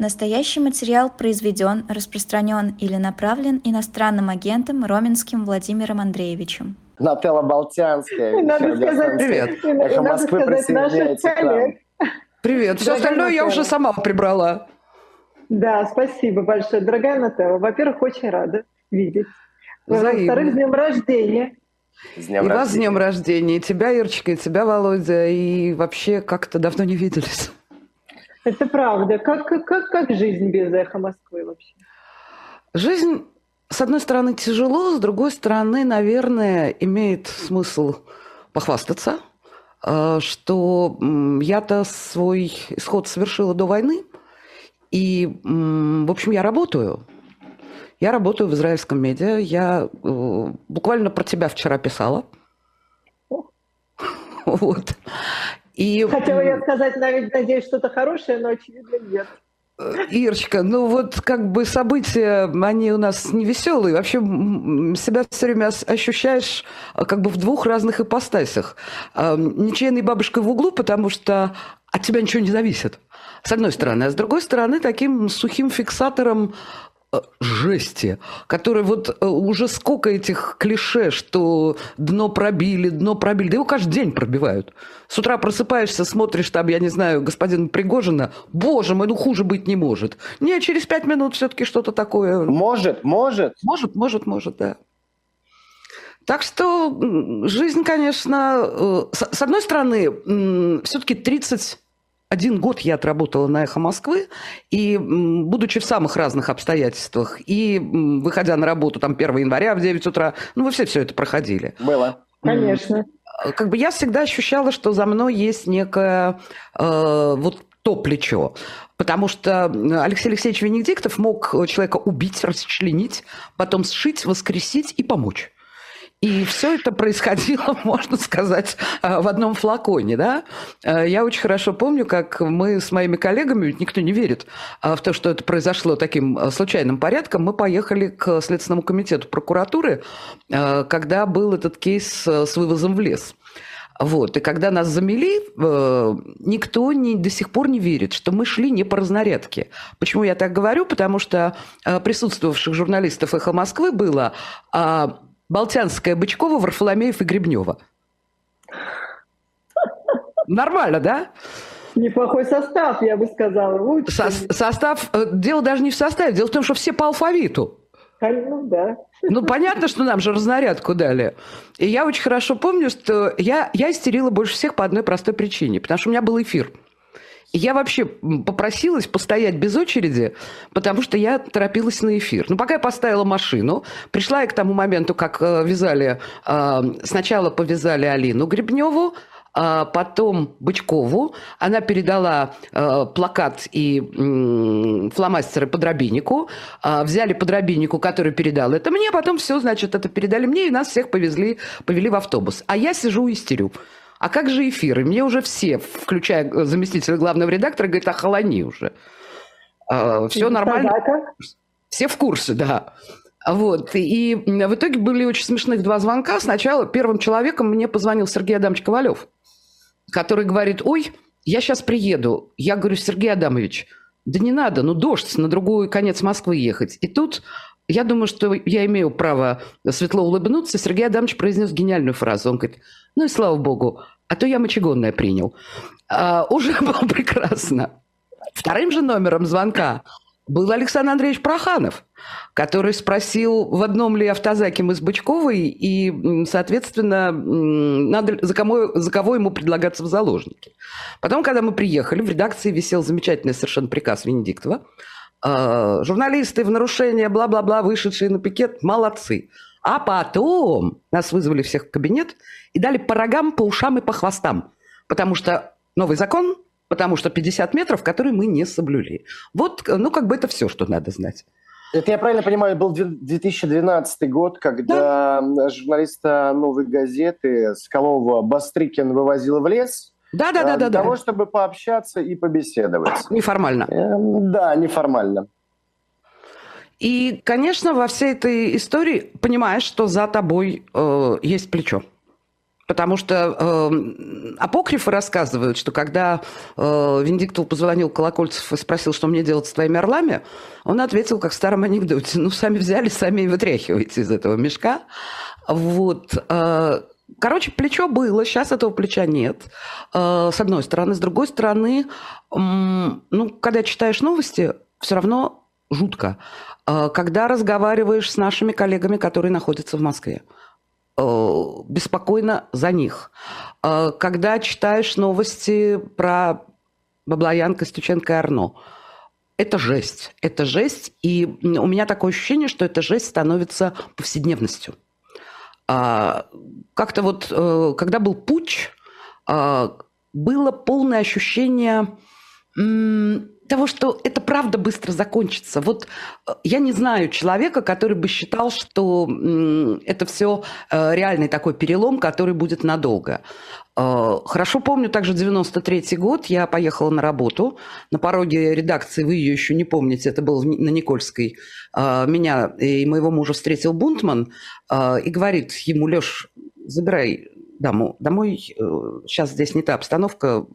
Настоящий материал произведен, распространен или направлен иностранным агентом Роменским Владимиром Андреевичем. Нателла Болтянская. Надо сказать, Привет. Эхо Надо Москвы сказать присоединяется к нам. Привет. Все остальное я уже сама прибрала. Да, спасибо большое. Дорогая Нателла, во-первых, очень рада видеть. Во-вторых, с днем рождения. С днем и вас с рождения. днем рождения, и тебя, Ирочка, и тебя, Володя, и вообще как-то давно не виделись. Это правда. Как, как, как, жизнь без эхо Москвы вообще? Жизнь, с одной стороны, тяжело, с другой стороны, наверное, имеет смысл похвастаться, э, что я-то свой исход совершила до войны, и, в общем, я работаю. Я работаю в израильском медиа. Я э, буквально про тебя вчера писала. Вот. И, Хотела я сказать, навіть надеюсь, что-то хорошее, но очевидно нет. Ирочка, ну вот как бы события, они у нас не веселые. Вообще себя все время ощущаешь а, как бы в двух разных ипостасях. А, Ничейной бабушкой в углу, потому что от тебя ничего не зависит. С одной стороны. А с другой стороны, таким сухим фиксатором э, жести, который вот э, уже сколько этих клише, что дно пробили, дно пробили, да его каждый день пробивают. С утра просыпаешься, смотришь там, я не знаю, господина Пригожина, боже мой, ну хуже быть не может. Не, через пять минут все-таки что-то такое. Может, может. Может, может, может, да. Так что жизнь, конечно, э, с одной стороны, все-таки 31 год я отработала на «Эхо Москвы», и будучи в самых разных обстоятельствах, и выходя на работу там 1 января в 9 утра, ну вы все все это проходили. Было. Конечно. Э, Как бы я всегда ощущала, что за мной есть некое э, вот то плечо. Потому что Алексей Алексеевич Венедиктов мог человека убить, расчленить, потом сшить, воскресить и помочь. И все это происходило, можно сказать, э, в одном флаконе. Да? Э, Я очень хорошо помню, как мы с моими коллегами, ведь никто не верит э, в то, что это произошло таким случайным порядком, мы поехали к Следственному комитету прокуратуры, когда был этот кейс с вывозом в лес. Вот. И когда нас замели, никто не, до сих пор не верит, что мы шли не по разнарядке. Почему я так говорю? Потому что присутствовавших журналистов «Эхо Москвы» было а, Болтянская, Бычкова, Варфоломеев и Гребнева. Нормально, да? Неплохой состав, я бы сказала. Лучше. Со- состав, э, дело даже не в составе, дело в том, что все по алфавиту. Ну да. Ну, понятно, что нам же разнарядку дали. И я очень хорошо помню, что я, я истерила больше всех по одной простой причине, потому что у меня был эфир. Я вообще попросилась постоять без очереди, потому что я торопилась на эфир. Ну, пока я поставила машину, пришла я к тому моменту, как э, вязали, э, сначала повязали Алину Гребневу, а потом Бычкову. Она передала э, плакат и фломастеры подробиннику. А, взяли подробиннику, который передал это мне. Потом все, значит, это передали мне, и нас всех повезли, повели в автобус. А я сижу и истерю. А как же эфир? И мне уже все, включая э, заместителя главного редактора, говорят, охолони уже. все нормально. Собака. Все в курсе, да. Вот. И в итоге были очень смешных два звонка. Сначала первым человеком мне позвонил Сергей Адамович Ковалев, который говорит, ой, я сейчас приеду. Я говорю, Сергей Адамович, да не надо, ну дождь, на другой конец Москвы ехать. И тут я думаю, что я имею право светло улыбнуться. Сергей Адамович произнес гениальную фразу. Он говорит, ну и слава богу, а то я мочегонное принял. А, уже было прекрасно. Вторым же номером звонка был Александр Андреевич Проханов, который спросил, в одном ли автозаке мы с Бычковой, и, соответственно, надо, за, кому, за кого ему предлагаться в заложники. Потом, когда мы приехали, в редакции висел замечательный совершенно приказ Венедиктова. Э, Журналисты в нарушение, бла-бла-бла, вышедшие на пикет, молодцы. А потом нас вызвали всех в кабинет и дали по рогам, по ушам и по хвостам. Потому что новый закон, потому что 50 метров, которые мы не соблюли. Вот, э, ну, как бы это все, что надо знать. Это я правильно понимаю, был две- 2012 год, когда журналиста «Новой газеты» Скалова Бастрыкин вывозил в лес Да, да, да, для да, да. того, чтобы пообщаться и побеседовать. Неформально. Эм, Да, неформально. И, конечно, во всей этой истории понимаешь, что за тобой э, есть плечо. Потому что э, апокрифы рассказывают, что когда э, Венедиктову позвонил Колокольцев и спросил, что мне делать с твоими орлами, он ответил, как в старом анекдоте, ну, сами взяли, сами и вытряхиваете из этого мешка. Вот. Э, короче, плечо было, сейчас этого плеча нет, э, с одной стороны. С другой стороны, ну, когда читаешь новости, все равно жутко. Э, когда разговариваешь с нашими коллегами, которые находятся в Москве. Э, беспокойно за них. Когда читаешь новости про Баблоян, Костюченко и Арно, это жесть. Это жесть. И у меня такое ощущение, что эта жесть становится повседневностью. А, как-то вот, э, когда был путь, было полное ощущение того, что это правда быстро закончится. Вот э, я не знаю человека, который бы считал, что это все э, реальный такой перелом, который будет надолго. Э, хорошо помню также 93 год, я поехала на работу, на пороге редакции, вы ее еще не помните, это было на Никольской, меня и моего мужа встретил Бунтман и говорит ему, Леш, забирай даму домой, сейчас здесь не та обстановка,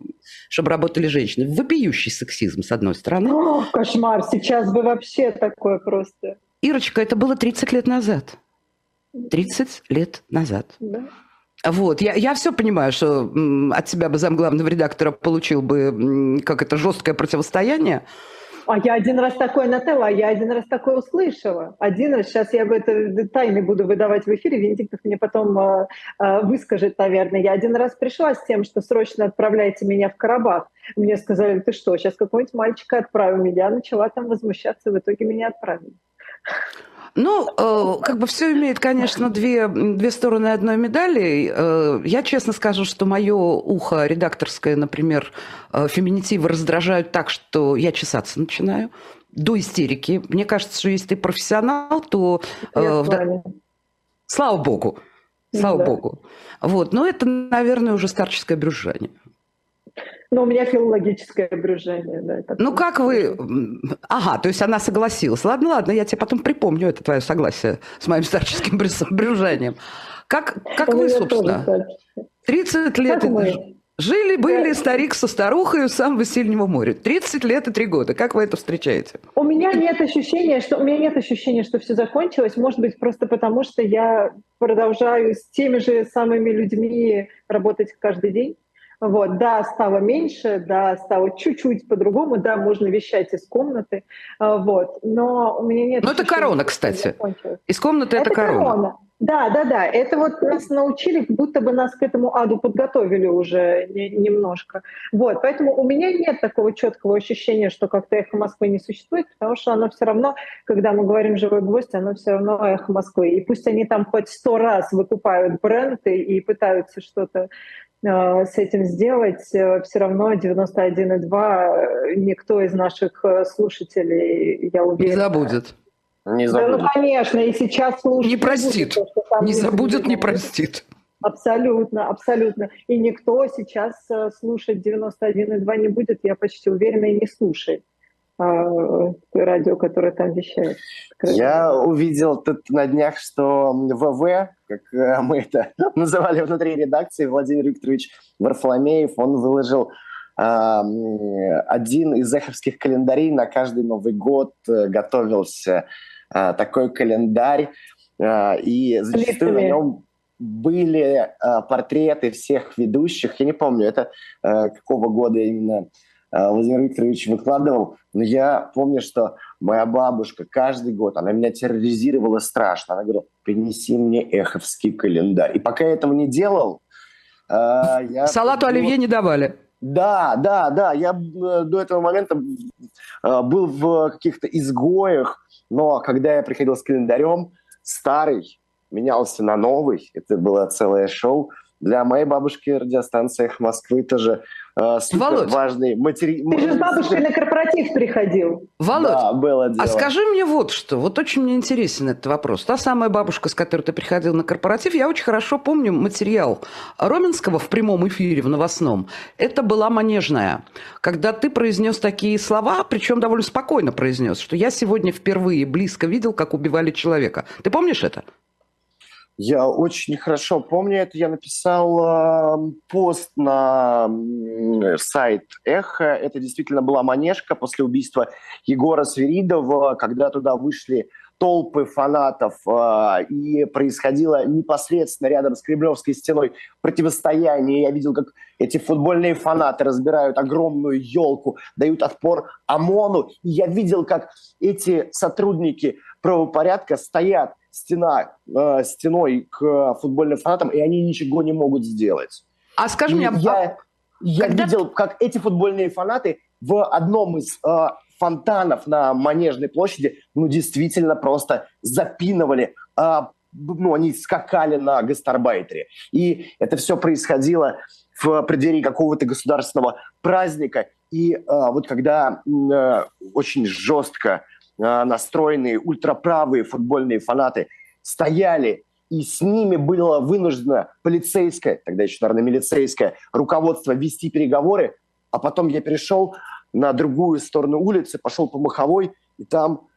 чтобы работали женщины. Вопиющий сексизм, с одной стороны. О, кошмар, сейчас бы вообще такое просто. Ирочка, это было 30 лет назад. 30 лет назад. Да. Вот, я, я все понимаю, что от тебя бы замглавного редактора получил бы, как это, жесткое противостояние, а я один раз такое, Нателла, а я один раз такое услышала. Один раз, сейчас я это тайны буду выдавать в эфире, Венедиктов мне потом э, э, выскажет, наверное. Я один раз пришла с тем, что срочно отправляйте меня в Карабах. Мне сказали, ты что, сейчас какого-нибудь мальчика отправим. Я начала там возмущаться, в итоге меня отправили. Ну, э, как бы все имеет, конечно, две, две стороны одной медали. Э, я честно скажу, что мое ухо редакторское, например, э, феминитивы раздражают так, что я чесаться начинаю до истерики. Мне кажется, что если ты профессионал, то... Э, в... Слава богу. Слава да. богу. Вот. Но это, наверное, уже старческое брюзжание. Но у меня филологическое брюжение. Да, ну как вы... Ага, то есть она согласилась. Ладно, ладно, я тебе потом припомню это твое согласие с моим старческим брюжением. Как, как вы, собственно? 30 лет... Жили-были старик со старухой у самого сильного моря. 30 лет и 3 года. Как вы это встречаете? У меня нет ощущения, что у меня нет ощущения, что все закончилось. Может быть, просто потому, что я продолжаю с теми же самыми людьми работать каждый день. Вот, да, стало меньше, да, стало чуть-чуть по-другому, да, можно вещать из комнаты, а, вот, но у меня нет... Ну, это корона, кстати. Из комнаты это, это корона. корона. Да, да, да. Это вот нас научили, будто бы нас к этому аду подготовили уже немножко. Вот, поэтому у меня нет такого четкого ощущения, что как-то эхо Москвы не существует, потому что оно все равно, когда мы говорим «живой гвоздь», оно все равно эхо Москвы. И пусть они там хоть сто раз выкупают бренды и пытаются что-то Э, с этим сделать, э, все равно 91,2 э, никто из наших слушателей, я уверена... Не забудет. Не забудет. Да, ну, конечно, и сейчас слушать... Не простит. Не, не забудет, не простит. Абсолютно, абсолютно. И никто сейчас слушать 91,2 не будет, я почти уверена, и не слушает. А, радио, которое там вещает. Я увидел тут на днях, что ВВ, как э, мы это называли внутри редакции, Владимир Викторович Варфоломеев, он выложил один из эховских календарей на каждый Новый год э, готовился а, такой календарь, а, и зачастую на нем были портреты всех ведущих. Я не помню, это э, какого года именно Э, Владимир Викторович выкладывал, но я помню, что моя бабушка каждый год, она меня терроризировала страшно. Она говорила, принеси мне эховский календарь. И пока я этого не делал, э, я... Салату оливье не давали. Да, да, да. Я э, до этого момента был в каких-то изгоях, но когда я приходил с календарем, старый менялся на новый. Это было целое шоу. Для моей бабушки радиостанция «Эхо Москвы» тоже э, супер Володь, важный материал. Ты же с бабушкой на корпоратив приходил. Володь, да, было дело. а скажи мне вот что. Вот очень мне интересен этот вопрос. Та самая бабушка, с которой ты приходил на корпоратив, я очень хорошо помню материал Роменского в прямом эфире, в новостном. Это была манежная. Когда ты произнес такие слова, причем довольно спокойно произнес, что я сегодня впервые близко видел, как убивали человека. Ты помнишь это? Я очень хорошо помню это. Я написал э, пост на э, сайт Эхо. Это действительно была манежка после убийства Егора Свиридова, когда туда вышли толпы фанатов, э, и происходило непосредственно рядом с Кремлевской стеной противостояние. Я видел, как эти футбольные фанаты разбирают огромную елку, дают отпор ОМОНу. И я видел, как эти сотрудники правопорядка стоят стена, э, стеной к футбольным фанатам, и они ничего не могут сделать. А скажи мне, я, а... я когда... видел, как эти футбольные фанаты в одном из э, фонтанов на Манежной площади, ну, действительно просто запинывали, э, ну, они скакали на гастарбайтере. И это все происходило в преддверии какого-то государственного праздника. И э, вот когда э, очень жестко а, настроенные ультраправые футбольные фанаты стояли, и с ними было вынуждено полицейское, тогда еще, наверное, милицейское руководство вести переговоры, а потом я перешел на другую сторону улицы, пошел по Маховой, и там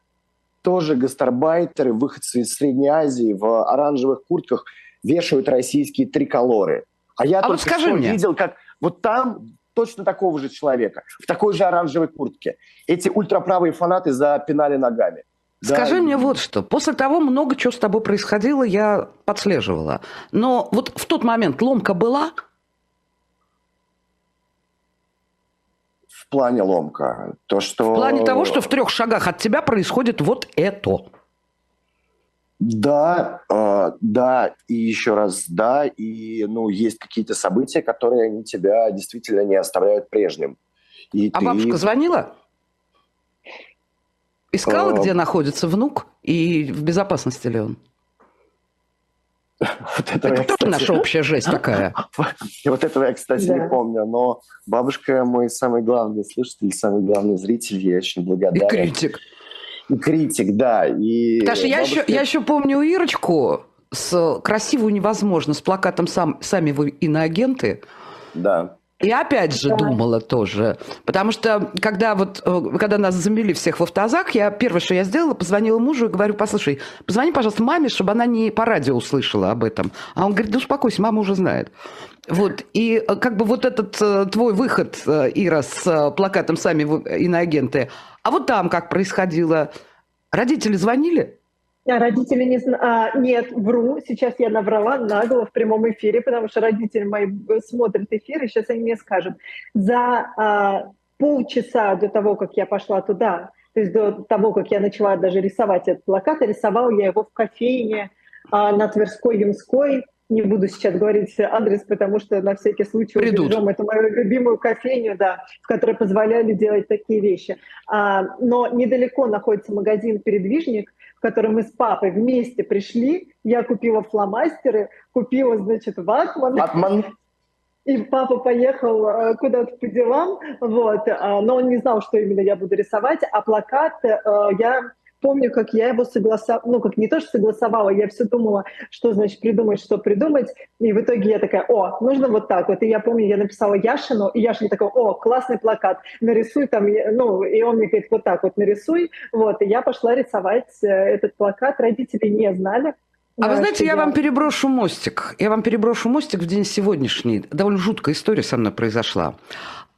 тоже гастарбайтеры, выходцы из Средней Азии в оранжевых куртках вешают российские триколоры. А я а только вот скажи что мне. видел, как вот там точно такого же человека, в такой же оранжевой куртке. Эти ультраправые фанаты запинали ногами. Скажи да. мне вот что. После того много чего с тобой происходило, я подслеживала. Но вот в тот момент ломка была? В плане ломка. То, что... В плане того, что в трех шагах от тебя происходит вот это. Да, э, да, и еще раз да, и ну есть какие-то события, которые они тебя действительно не оставляют прежним. И а ты... бабушка звонила? Искала, а... где находится внук и в безопасности ли он? Вот это я, тоже наша общая жесть такая. Вот этого я, кстати, не помню. Но бабушка мой самый главный слушатель, самый главный зритель. Я очень благодарен. И критик критик, да. И Потому я, еще, я еще помню Ирочку с красивую невозможно, с плакатом сам, «Сами вы иноагенты». Да. И опять же да. думала тоже, потому что когда вот э, когда нас замели всех в автозак, я первое, что я сделала, позвонила мужу и говорю, послушай, позвони, пожалуйста, маме, чтобы она не по радио услышала об этом. А он говорит, да успокойся, мама уже знает. Вот, и э, как бы вот этот э, твой выход, Ира, с плакатом «Сами иноагенты», а вот там как происходило? Родители звонили? А родители не а, Нет, вру. Сейчас я набрала нагло в прямом эфире, потому что родители мои смотрят эфир, и сейчас они мне скажут. За а, полчаса до того, как я пошла туда, то есть до того, как я начала даже рисовать этот плакат, рисовала я его в кофейне а, на Тверской Ямской, не буду сейчас говорить адрес, потому что на всякий случай Придут. убережем эту мою любимую кофейню, да, в которой позволяли делать такие вещи. А, но недалеко находится магазин «Передвижник», в который мы с папой вместе пришли. Я купила фломастеры, купила, значит, ватман. Ватман. И папа поехал э, куда-то по делам, вот, а, но он не знал, что именно я буду рисовать, а плакат э, я помню, как я его согласовала, ну, как не то, что согласовала, я все думала, что значит придумать, что придумать, и в итоге я такая, о, нужно вот так вот, и я помню, я написала Яшину, и Яшин такой, о, классный плакат, нарисуй там, ну, и он мне говорит, вот так вот нарисуй, вот, и я пошла рисовать э, этот плакат, родители не знали, а вы знаете, я вам переброшу мостик. Я вам переброшу мостик в день сегодняшний. Довольно жуткая история со мной произошла.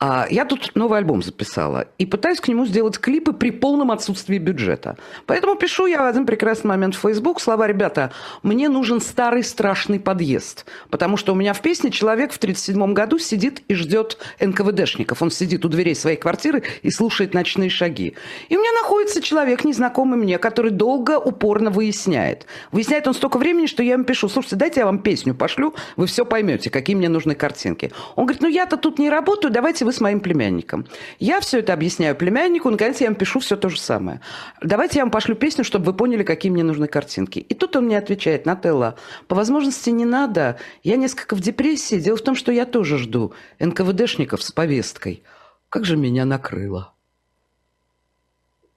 А я тут новый альбом записала и пытаюсь к нему сделать клипы при полном отсутствии бюджета. Поэтому пишу я в один прекрасный момент в Facebook слова «Ребята, мне нужен старый страшный подъезд, потому что у меня в песне человек в 37 году сидит и ждет НКВДшников. Он сидит у дверей своей квартиры и слушает ночные шаги. И у меня находится человек, незнакомый мне, который долго, упорно выясняет. Выясняет он столько времени, что я ему пишу, слушайте, дайте я вам песню пошлю, вы все поймете, какие мне нужны картинки. Он говорит, ну я-то тут не работаю, давайте вы вы с моим племянником. Я все это объясняю племяннику, наконец я им пишу все то же самое. Давайте я вам пошлю песню, чтобы вы поняли, какие мне нужны картинки. И тут он мне отвечает, Нателла, по возможности не надо, я несколько в депрессии. Дело в том, что я тоже жду НКВДшников с повесткой. Как же меня накрыло.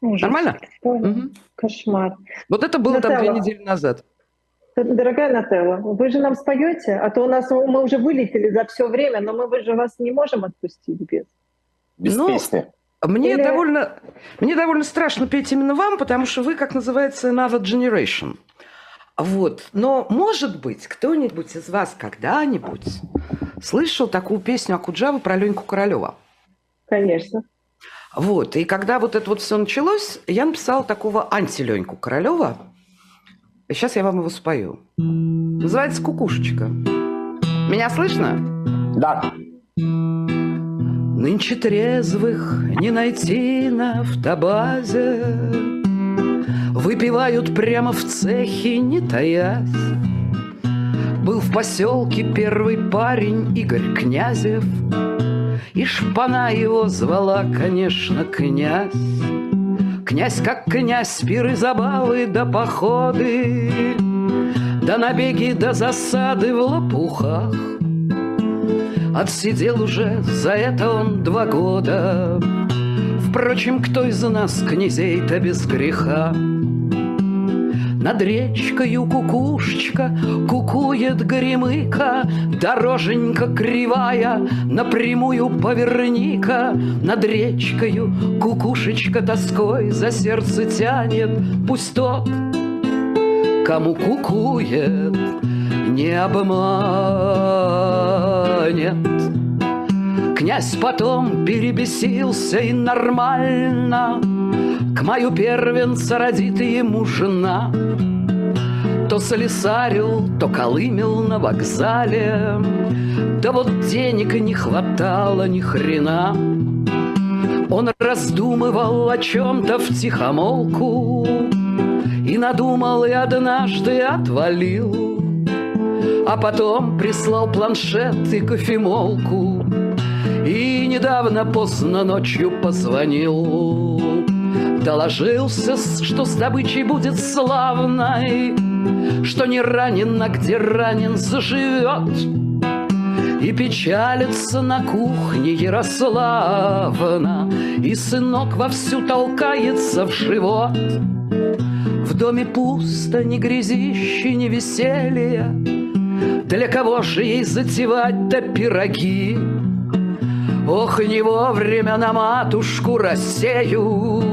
Ужас. Нормально? Угу. Кошмар. Вот это было Нателла. там две недели назад. Дорогая Нателла, вы же нам споете, а то у нас мы уже вылетели за все время, но мы же вас не можем отпустить без. Без ну, песни. Мне, Или... довольно, мне довольно страшно петь именно вам, потому что вы, как называется, another generation. Вот. Но, может быть, кто-нибудь из вас когда-нибудь слышал такую песню Акуджавы про Леньку Королева? Конечно. Вот. И когда вот это вот все началось, я написала такого анти-Леньку Королева. И сейчас я вам его спою. Называется «Кукушечка». Меня слышно? Да. Нынче трезвых не найти на автобазе Выпивают прямо в цехе, не таясь Был в поселке первый парень Игорь Князев И шпана его звала, конечно, князь Князь как князь, пиры, забавы да походы Да набеги, да засады в лопухах Отсидел уже за это он два года Впрочем, кто из нас князей-то без греха? Над речкою кукушечка Кукует горемыка Дороженька кривая Напрямую поверника. Над речкою кукушечка Тоской за сердце тянет Пусть тот, кому кукует Не обманет. Князь потом перебесился и нормально К мою первенца родит ему жена. То слесарил, то колымел на вокзале. Да вот денег не хватало ни хрена. Он раздумывал о чем-то в тихомолку И надумал, и однажды отвалил. А потом прислал планшет и кофемолку и недавно поздно ночью позвонил Доложился, что с добычей будет славной Что не ранен, а где ранен заживет И печалится на кухне Ярославна. И сынок вовсю толкается в живот. В доме пусто, ни грязище, ни веселья Для кого же ей затевать-то пироги? Ох, не вовремя на матушку рассею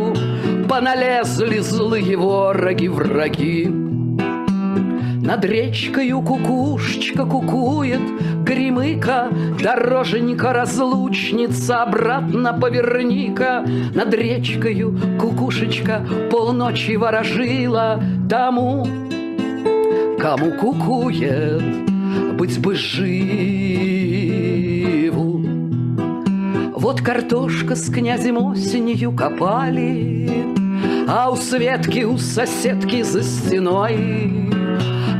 Поналезли злые вороги враги. Над речкою кукушечка кукует, Гремыка, дороженька, разлучница, Обратно поверника. Над речкою кукушечка полночи ворожила Тому, кому кукует, быть бы живу. Картошка с князем осенью копали, А у Светки, у соседки за стеной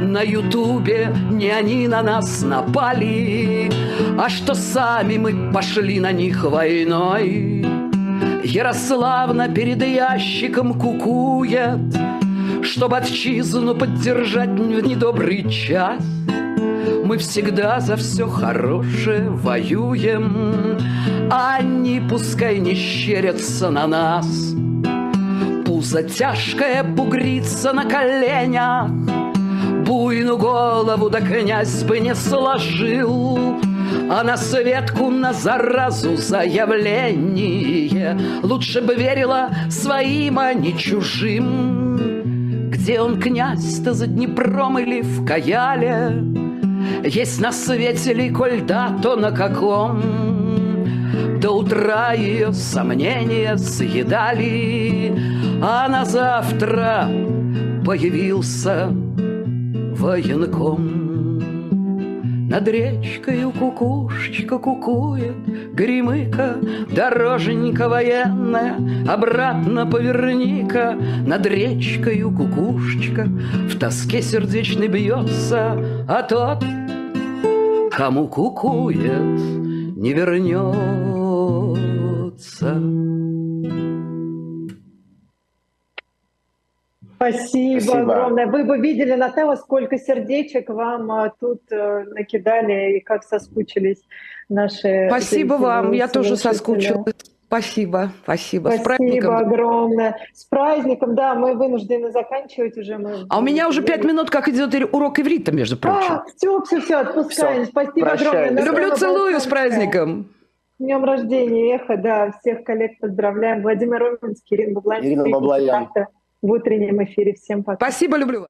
на Ютубе не они на нас напали, А что сами мы пошли на них войной. Ярославна перед ящиком кукует, Чтобы отчизну поддержать в недобрый час. Мы всегда за все хорошее воюем, они пускай не щерятся на нас. Пузо тяжкое бугрится на коленях, Буйну голову да князь бы не сложил, А на Светку на заразу заявление Лучше бы верила своим, а не чужим. Где он, князь-то, за Днепром или в Каяле? Есть на свете ли, коль то на каком? До утра ее сомнения съедали, А на завтра появился военком. Над речкою кукушечка кукует, Гремыка, дороженька военная, Обратно поверни-ка, Над речкою кукушечка В тоске сердечной бьется, А тот, кому кукует, не вернется. Спасибо, Спасибо. огромное. Вы бы видели, Наталья, сколько сердечек вам а, тут э, накидали и как соскучились наши Спасибо вам, я тоже соскучилась. Спасибо, спасибо. С Спасибо праздником. огромное. С праздником, да, мы вынуждены заканчивать уже. Мы... А у меня уже пять минут, как идет урок иврита, между прочим. А, все, все, все, отпускаем. Всё, Спасибо прощаюсь. огромное. Наталья Люблю, целую, с праздником. С днем рождения, Эхо, да, всех коллег поздравляем. Владимир Роминский, Ирина Баблоян. Ирина Баблоян. В утреннем эфире. Всем пока. Спасибо, люблю. вас.